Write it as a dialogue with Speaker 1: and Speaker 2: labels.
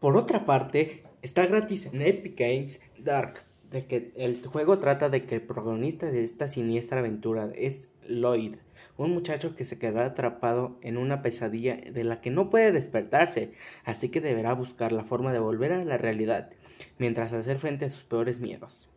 Speaker 1: Por otra parte, está gratis en Epic Games Dark, de que el juego trata de que el protagonista de esta siniestra aventura es Lloyd, un muchacho que se quedará atrapado en una pesadilla de la que no puede despertarse, así que deberá buscar la forma de volver a la realidad, mientras hacer frente a sus peores miedos.